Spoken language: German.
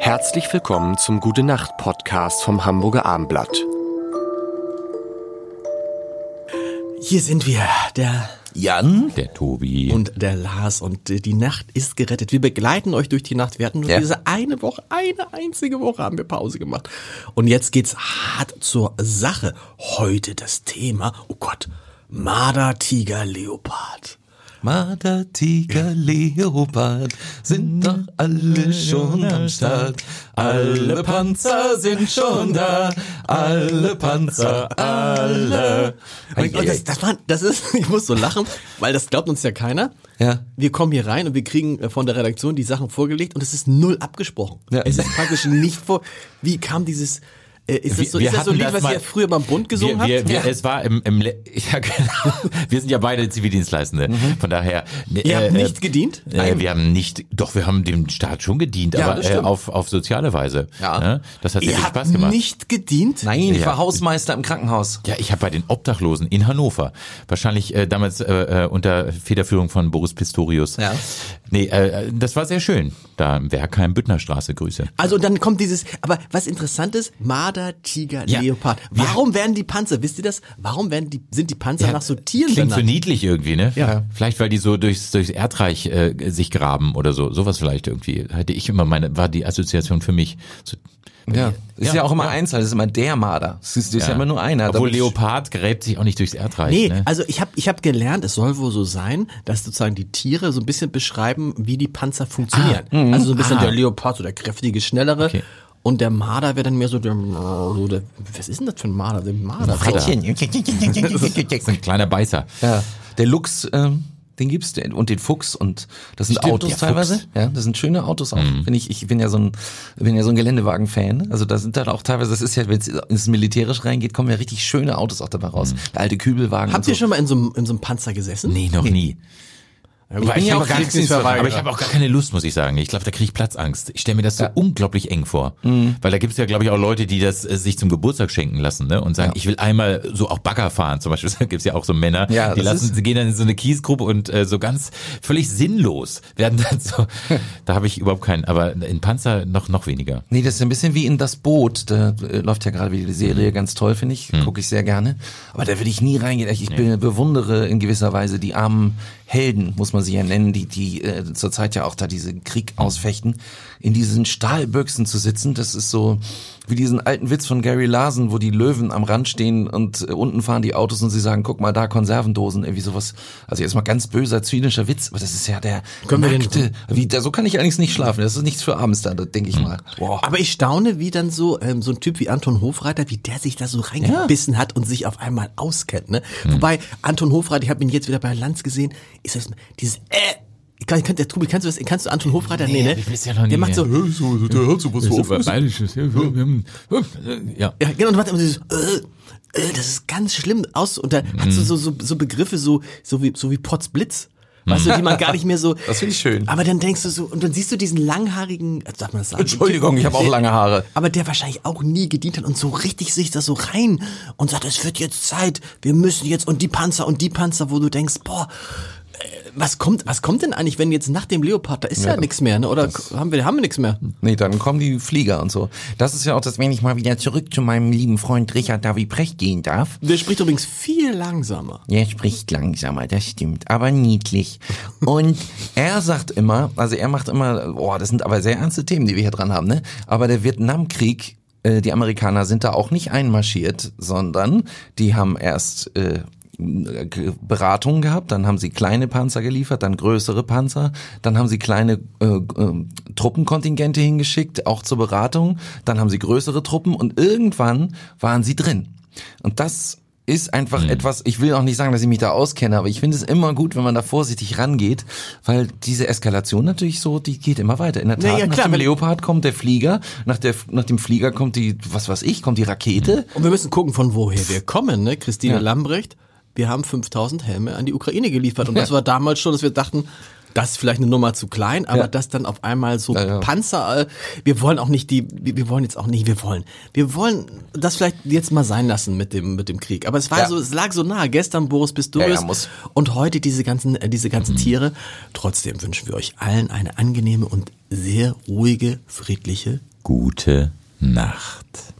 Herzlich willkommen zum Gute Nacht Podcast vom Hamburger Armblatt. Hier sind wir, der Jan? Der Tobi. und der Lars und äh, die Nacht ist gerettet. Wir begleiten euch durch die Nacht. Wir hatten nur Ja. diese eine Woche, eine einzige Woche haben wir Pause gemacht. Und jetzt geht's hart zur Sache. Heute das Thema, oh Gott, Marder, Tiger, Leopard. Marder, Tiger, Leopard sind doch alle schon am Start. Alle Panzer sind schon da. Alle Panzer, alle. Und, das, das, war, das ist, ich muss so lachen, weil das glaubt uns ja keiner. Ja. Wir kommen hier rein und wir kriegen äh, von der Redaktion die Sachen vorgelegt und es ist null abgesprochen. Ja. Es ist praktisch nicht vor. Wie kam dieses? Äh, ist das so, Wir- ist das so ein Lied, was mal- ihr früher beim Bund gesungen wir, wir, habt? Ja. Es war im, im ja, genau. wir sind ja beide Zivildienstleistende. Von daher. ne, Ihr habt äh, nicht gedient? Äh, wir haben nicht, doch, wir haben dem Staat schon gedient, Ja, aber äh, auf, auf soziale Weise. Ja. Ne? Das hat sehr Ihr viel habt Spaß gemacht. nicht gedient? Nein, ich war Hausmeister im Krankenhaus. Ja, ich habe bei den Obdachlosen in Hannover, wahrscheinlich äh, damals äh, unter Federführung von Boris Pistorius. Ja. Nee, das war sehr schön. Da im Werkheim Büttnerstraße, Grüße. Also dann kommt dieses, aber was interessant ist, Marder, Tiger, Ja. Leopard. Warum werden die Panzer, wisst ihr das? Warum werden die, sind die Panzer nach so Tieren Klingt so benannt? niedlich irgendwie, ne? Ja. Vielleicht, weil die so durchs, durchs Erdreich äh, sich graben oder so. Sowas vielleicht irgendwie. Hatte ich immer meine, war die Assoziation für mich. So, Ja. Ist ja, Ja, auch immer ja. Einzahl, das ist immer der Marder. Das ist, das ist ja. immer nur einer. Obwohl Damit- Leopard gräbt sich auch nicht durchs Erdreich. Nee, ne? also ich habe ich hab gelernt, es soll wohl so sein, dass sozusagen die Tiere so ein bisschen beschreiben, wie die Panzer funktionieren. also so ein bisschen Ah. der Leopard, so der kräftige, schnellere. Okay. Und der Marder wäre dann mehr so der, so der, was ist denn das für ein Marder? Der Marder. ist ein kleiner Beißer. Ja. Der Lux, ähm, den gibt's den, und den Fuchs und das sind Stimmt, Autos teilweise. Fuchs. Ja, das sind schöne Autos auch. Finde ich, ich bin ja so ein, bin ja so ein Geländewagen-Fan. Also da sind dann auch teilweise, das ist ja, wenn es ins Militärisch reingeht, kommen ja richtig schöne Autos auch dabei raus. Der alte Kübelwagen. Habt und ihr so. schon mal in so, einem- in so einem Panzer gesessen? Nee, noch nie. Ich Aber ich, ja habe auch gar, Kriegsdienstverweigerer. aber ich habe auch gar keine Lust, muss ich sagen. Ich glaube, da kriege ich Platzangst. Ich stelle mir das so unglaublich eng vor. Weil da gibt es ja, glaube ich, auch Leute, die das äh, sich zum Geburtstag schenken lassen ne? und sagen, ich will einmal so auch Bagger fahren. Zum Beispiel gibt es ja auch so Männer, Ja, die lassen, sie gehen dann in so eine Kiesgruppe und äh, so ganz völlig sinnlos werden dann so. da habe ich überhaupt keinen, aber in Panzer noch noch weniger. Nee, das ist ein bisschen wie in das Boot. Da äh, läuft ja gerade wieder die Serie, ganz toll, finde ich. Gucke ich sehr gerne. Aber da würde ich nie reingehen. Ich, ich be- bewundere in gewisser Weise die armen Helden, muss man sie ja nennen, die, die äh, zurzeit ja auch da diesen Krieg ausfechten. In diesen Stahlbüchsen zu sitzen, das ist so wie diesen alten Witz von Gary Larson, wo die Löwen am Rand stehen und äh, unten fahren die Autos und sie sagen, guck mal da, Konservendosen, irgendwie sowas. Also jetzt mal ganz böser, zynischer Witz, aber das ist ja der Können wir den- nackte, wie, da, so kann ich allerdings nicht schlafen. Das ist nichts für abends da, denke ich mal. Boah. Aber ich staune, wie dann so ähm, so ein Typ wie Anton Hofreiter, wie der sich da so reingebissen hat und sich auf einmal auskennt. Ne? Wobei Anton Hofreiter, ich habe ihn jetzt wieder bei Lanz gesehen, ist das dieses äh ich kann, kann, der Tobi, kannst du das, kannst du Anton Hofreiter? Nee, ne? ich weiß ja noch nie der macht so, ja, der hat sowas Ja. ja, genau, und macht immer dieses, äh, äh, das ist ganz schlimm aus, und da hat so, so, so, so Begriffe, so, so wie, so wie Potzblitz. Weißt du, die man gar nicht mehr so. Das finde ich schön. Aber dann denkst du so, und dann siehst du diesen langhaarigen, darf man das sagen? Entschuldigung, ich habe auch lange Haare. aber der wahrscheinlich auch nie gedient hat und so richtig sich da so rein und sagt, es wird jetzt Zeit, wir müssen jetzt und die Panzer und die Panzer, wo du denkst, boah, was kommt, was kommt denn eigentlich, wenn jetzt nach dem Leopard, da ist ja, Ja, nichts mehr, ne? Oder haben wir, haben wir nichts mehr? Nee, dann kommen die Flieger und so. Das ist ja auch das, wenn ich mal wieder zurück zu meinem lieben Freund Richard David Precht gehen darf. Der spricht übrigens viel langsamer. Er spricht langsamer, das stimmt, aber niedlich. Und er sagt immer, also er macht immer, boah, das sind aber sehr ernste Themen, die wir hier dran haben, ne? Aber der Vietnamkrieg, äh, die Amerikaner sind da auch nicht einmarschiert, sondern die haben erst äh, Beratungen gehabt, dann haben sie kleine Panzer geliefert, dann größere Panzer, dann haben sie kleine äh, äh, Truppenkontingente hingeschickt, auch zur Beratung, dann haben sie größere Truppen und irgendwann waren sie drin. Und das ist einfach etwas, ich will auch nicht sagen, dass ich mich da auskenne, aber ich finde es immer gut, wenn man da vorsichtig rangeht, weil diese Eskalation natürlich so, die geht immer weiter. In der Tat, Ja, ja, nach dem Leopard kommt der Flieger, nach, der, nach dem Flieger kommt die, was weiß ich, kommt die Rakete. Und wir müssen gucken, von woher wir kommen, ne? Christine Ja. Lambrecht, wir haben 5000 Helme an die Ukraine geliefert und das war damals schon, dass wir dachten, das ist vielleicht eine Nummer zu klein, aber Ja. das dann auf einmal so Ja, ja. Panzer, äh, wir wollen auch nicht die, wir wollen jetzt auch nicht, wir wollen, wir wollen das vielleicht jetzt mal sein lassen mit dem, mit dem Krieg. Aber es war so, es lag so nah. Gestern Boris Pistorius und heute diese ganzen, äh, diese ganzen Tiere. Trotzdem wünschen wir euch allen eine angenehme und sehr ruhige, friedliche Gute Nacht.